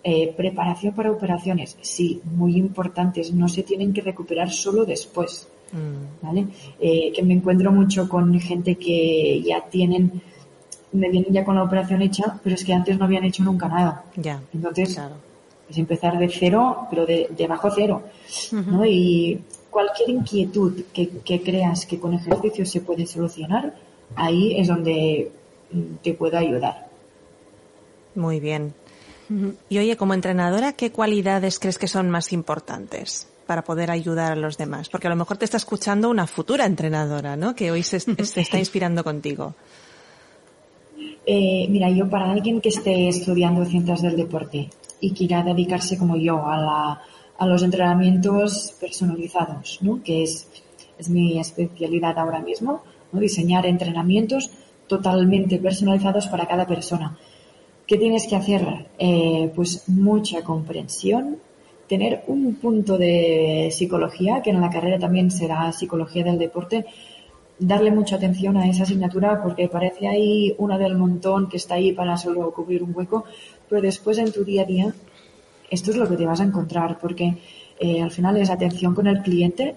D: eh, preparación para operaciones, sí, muy importantes, no se tienen que recuperar solo después, mm. ¿vale? Eh, que me encuentro mucho con gente que ya tienen, me vienen ya con la operación hecha, pero es que antes no habían hecho nunca nada.
C: Ya.
D: Entonces,
C: claro.
D: es empezar de cero, pero de, de bajo cero, uh -huh. ¿no? Y cualquier inquietud que, que creas que con ejercicio se puede solucionar, ahí es donde te puedo ayudar.
C: Muy bien. Y oye, como entrenadora, ¿qué cualidades crees que son más importantes para poder ayudar a los demás? Porque a lo mejor te está escuchando una futura entrenadora, ¿no? Que hoy se, se está inspirando contigo.
D: Eh, mira, yo para alguien que esté estudiando ciencias del deporte y quiera dedicarse como yo a, la, a los entrenamientos personalizados, ¿no? Que es, es mi especialidad ahora mismo, ¿no? Diseñar entrenamientos totalmente personalizados para cada persona ¿Qué tienes que hacer? Eh, pues mucha comprensión, tener un punto de psicología, que en la carrera también será psicología del deporte, darle mucha atención a esa asignatura porque parece ahí una del montón que está ahí para solo cubrir un hueco, pero después en tu día a día esto es lo que te vas a encontrar porque eh, al final es atención con el cliente,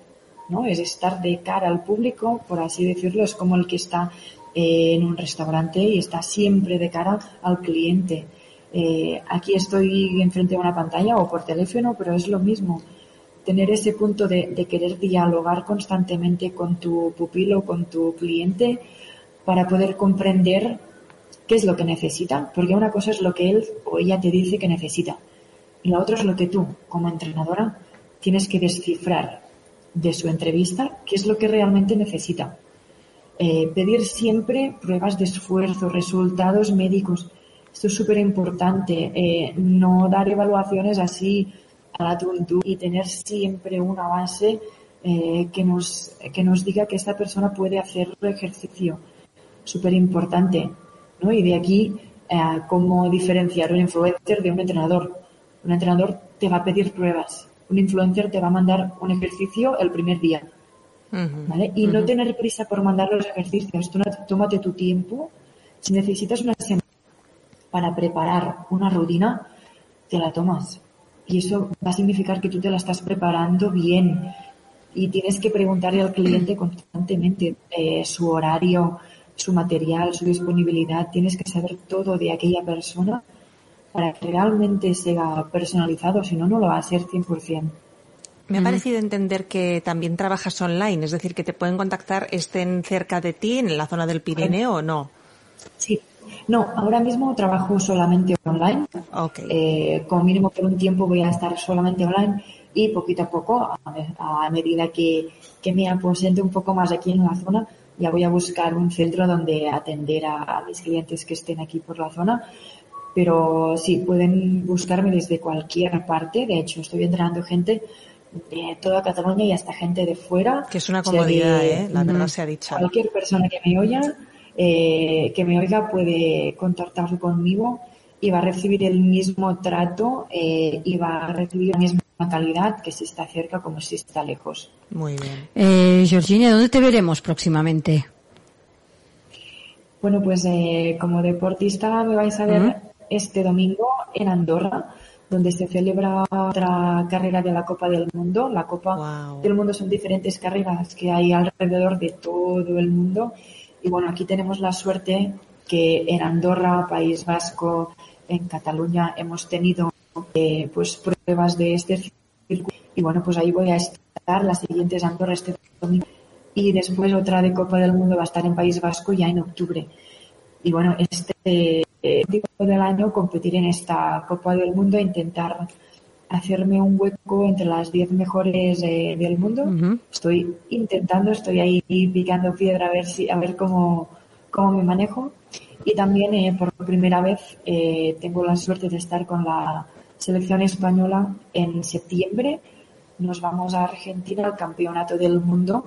D: ¿no? Es estar de cara al público, por así decirlo, es como el que está en un restaurante y está siempre de cara al cliente. Eh, aquí estoy enfrente de una pantalla o por teléfono, pero es lo mismo. Tener ese punto de, de querer dialogar constantemente con tu pupilo, con tu cliente, para poder comprender qué es lo que necesita, porque una cosa es lo que él o ella te dice que necesita, y la otra es lo que tú, como entrenadora, tienes que descifrar de su entrevista qué es lo que realmente necesita. Eh, pedir siempre pruebas de esfuerzo, resultados médicos. Esto es súper importante. Eh, no dar evaluaciones así a la tuntú y tener siempre una base eh, que, nos, que nos diga que esta persona puede hacer ejercicio. Súper importante. ¿no? Y de aquí, cómo diferenciar un influencer de un entrenador. Un entrenador te va a pedir pruebas. Un influencer te va a mandar un ejercicio el primer día ¿vale? Y uh -huh. no tener prisa por mandar los ejercicios. Tú tómate tu tiempo. Si necesitas una semana para preparar una rutina, te la tomas. Y eso va a significar que tú te la estás preparando bien. Y tienes que preguntarle al cliente constantemente eh, su horario, su material, su disponibilidad. Tienes que saber todo de aquella persona para que realmente sea personalizado. Si no, no lo va a ser 100%.
C: Me ha parecido entender que también trabajas online, es decir, que te pueden contactar, estén cerca de ti, en la zona del Pirineo o no.
D: Sí, no, ahora mismo trabajo solamente online.
C: Okay.
D: Eh, como mínimo por un tiempo voy a estar solamente online y poquito a poco, a, a medida que, que, me aposente un poco más aquí en la zona, ya voy a buscar un centro donde atender a, a mis clientes que estén aquí por la zona. Pero sí, pueden buscarme desde cualquier parte. De hecho, estoy entrenando gente de toda Cataluña y hasta gente de fuera.
C: Que es una comodidad, de, ¿eh? La verdad se ha dicho.
D: Cualquier persona que me oiga, eh, que me oiga puede contactarse conmigo y va a recibir el mismo trato eh, y va a recibir la misma calidad que si está cerca como si está lejos.
C: Muy bien.
B: Eh, Georgina, ¿dónde te veremos próximamente?
D: Bueno, pues eh, como deportista me vais a ver este domingo en Andorra, donde se celebra otra carrera de la Copa del Mundo. La Copa del Mundo son diferentes carreras que hay alrededor de todo el mundo. Y bueno, aquí tenemos la suerte que en Andorra, País Vasco, en Cataluña hemos tenido eh, pues pruebas de este circuito. Y bueno, pues ahí voy a estar. La siguiente es Andorra este domingo y después otra de Copa del Mundo va a estar en País Vasco ya en octubre. Y bueno, este tipo del año competir en esta Copa del Mundo e intentar hacerme un hueco entre las 10 mejores eh, del mundo. Estoy intentando, estoy ahí picando piedra a ver si a ver cómo, cómo me manejo. Y también eh, por primera vez eh, tengo la suerte de estar con la selección española en septiembre. Nos vamos a Argentina al Campeonato del Mundo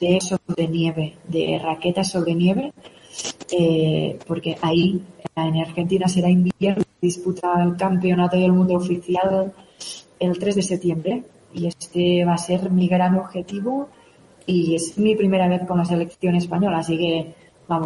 D: de sobre nieve, de raquetas sobre nieve, eh, porque ahí en Argentina será invierno, disputa el campeonato del mundo oficial el 3 de septiembre. Y este va a ser mi gran objetivo y es mi primera vez con la selección española, así que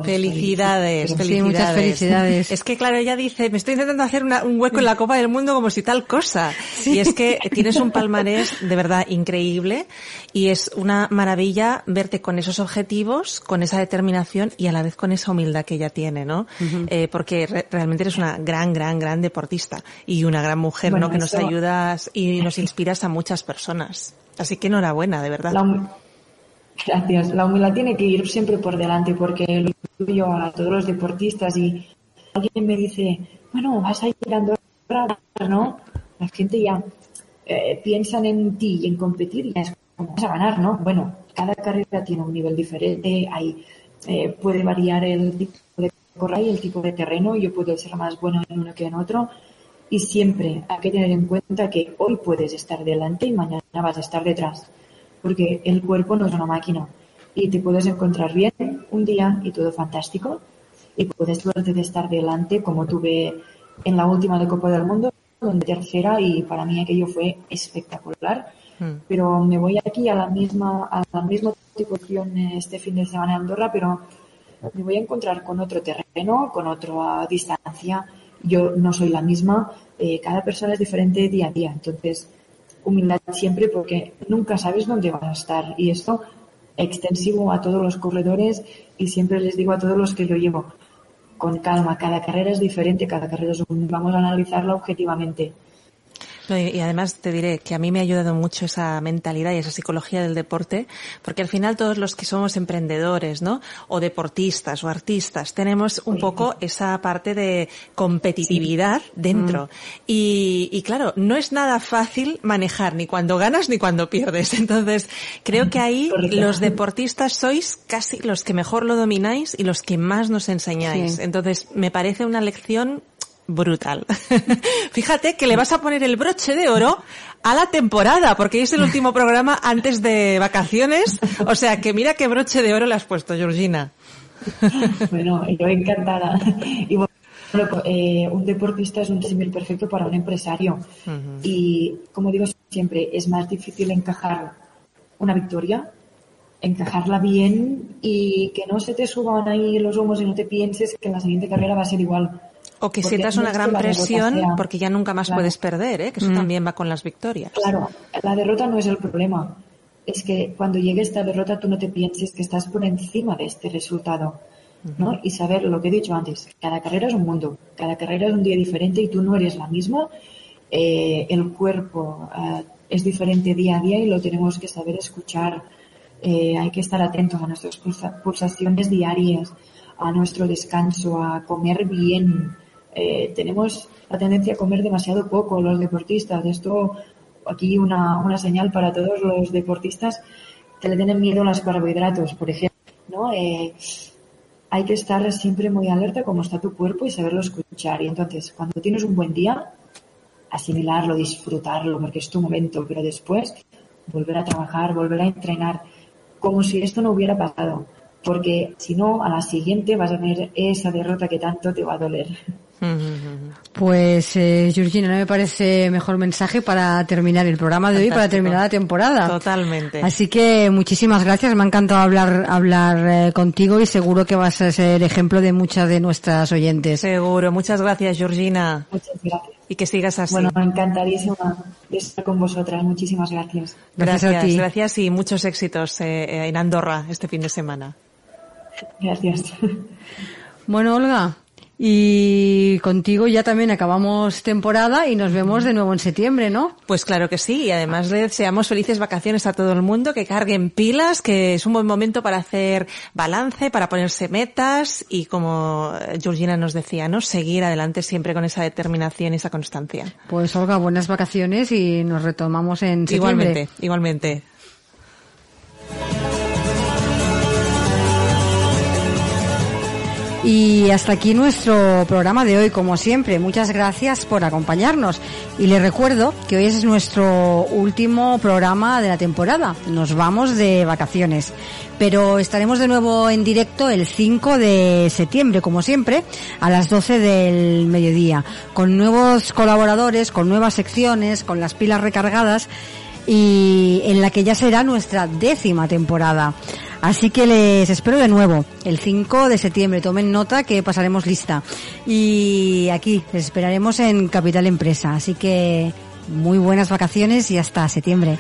C: felicidades, felicidades.
B: muchas felicidades.
C: Es que claro, ella dice, me estoy intentando hacer un hueco en la Copa del Mundo como si tal cosa. Y es que tienes un palmarés de verdad increíble y es una maravilla verte con esos objetivos, con esa determinación y a la vez con esa humildad que ella tiene, ¿no? eh, porque realmente eres una gran, gran, gran deportista y una gran mujer, ¿no? Que nos ayudas y nos inspiras a muchas personas. Así que enhorabuena, de verdad.
D: Gracias. La humildad tiene que ir siempre por delante porque lo yo a todos los deportistas y alguien me dice, bueno, vas a ir a Andorra, ¿no? La gente ya eh, piensan en ti y en competir y es como vas a ganar, ¿no? Bueno, cada carrera tiene un nivel diferente, hay, eh, puede variar el tipo de correr y el tipo de terreno, yo puedo ser más bueno en uno que en otro y siempre hay que tener en cuenta que hoy puedes estar delante y mañana vas a estar detrás porque el cuerpo no es una máquina. Y te puedes encontrar bien un día y todo fantástico. Y puedes suerte de estar delante como tuve en la última de Copa del Mundo donde tercera y para mí aquello fue espectacular. Hmm. pero me voy aquí a la misma a la misma situación este fin de semana en Andorra pero me voy a encontrar con otro terreno con otra distancia. Yo no soy la misma eh, cada persona es diferente día a día. Entonces humildad siempre porque nunca sabes dónde vas a estar. Y esto extensivo a todos los corredores y siempre les digo a todos los que lo llevo con calma. Cada carrera es diferente, cada carrera es un... Vamos a analizarla objetivamente
C: y además te diré que a mí me ha ayudado mucho esa mentalidad y esa psicología del deporte, porque al final todos los que somos emprendedores, ¿no? O deportistas o artistas, tenemos un poco esa parte de competitividad dentro. Mm. Y, y claro, no es nada fácil manejar ni cuando ganas ni cuando pierdes. Entonces, creo que ahí los deportistas sois casi los que mejor lo domináis y los que más nos enseñáis. Entonces, me parece una lección brutal. Fíjate que le vas a poner el broche de oro a la temporada, porque es el último programa antes de vacaciones. O sea que mira qué broche de oro le has puesto, Georgina.
D: bueno, yo encantada. Y bueno, eh, un deportista es un símil perfecto para un empresario. Y como digo siempre, es más difícil encajar una victoria, encajarla bien y que no se te suban ahí los humos y no te pienses que en la siguiente carrera va a ser igual
C: o que sientas una gran presión porque ya nunca más puedes perder, ¿eh? que eso mm. también va con las victorias.
D: Claro, la derrota no es el problema. Es que cuando llegue esta derrota tú no te pienses que estás por encima de este resultado. ¿no? Y saber lo que he dicho antes, cada carrera es un mundo, cada carrera es un día diferente y tú no eres la misma. Eh, el cuerpo eh, es diferente día a día y lo tenemos que saber escuchar. Eh, hay que estar atentos a nuestras pulsaciones diarias, a nuestro descanso, a comer bien, eh, tenemos la tendencia a comer demasiado poco los deportistas. Esto aquí una, una señal para todos los deportistas que le tienen miedo a los carbohidratos, por ejemplo. ¿no? Eh, hay que estar siempre muy alerta cómo está tu cuerpo y saberlo escuchar. Y entonces, cuando tienes un buen día, asimilarlo, disfrutarlo, porque es tu momento, pero después volver a trabajar, volver a entrenar, como si esto no hubiera pasado. Porque si no, a la siguiente vas a tener esa derrota que tanto te va a doler.
B: Pues, eh, Georgina, no me parece mejor mensaje para terminar el programa de hoy, para terminar la temporada.
C: Totalmente.
B: Así que muchísimas gracias, me ha encantado hablar, hablar eh, contigo y seguro que vas a ser ejemplo de muchas de nuestras oyentes.
C: Seguro, muchas gracias, Georgina.
D: Muchas gracias.
C: Y que sigas así.
D: Bueno, encantadísima de estar con vosotras. Muchísimas gracias.
C: Gracias,
B: Gracias a ti.
C: gracias y muchos éxitos eh, en Andorra este fin de semana.
D: Gracias.
B: Bueno, Olga, y contigo ya también acabamos temporada y nos vemos de nuevo en septiembre, ¿no?
C: Pues claro que sí, y además le deseamos felices vacaciones a todo el mundo, que carguen pilas, que es un buen momento para hacer balance, para ponerse metas y como Georgina nos decía, ¿no? Seguir adelante siempre con esa determinación y esa constancia.
B: Pues Olga, buenas vacaciones y nos retomamos en septiembre.
C: Igualmente, igualmente.
B: Y hasta aquí nuestro programa de hoy, como siempre. Muchas gracias por acompañarnos. Y les recuerdo que hoy es nuestro último programa de la temporada. Nos vamos de vacaciones. Pero estaremos de nuevo en directo el 5 de septiembre, como siempre, a las 12 del mediodía, con nuevos colaboradores, con nuevas secciones, con las pilas recargadas y en la que ya será nuestra décima temporada. Así que les espero de nuevo el 5 de septiembre. Tomen nota que pasaremos lista. Y aquí les esperaremos en Capital Empresa. Así que muy buenas vacaciones y hasta septiembre.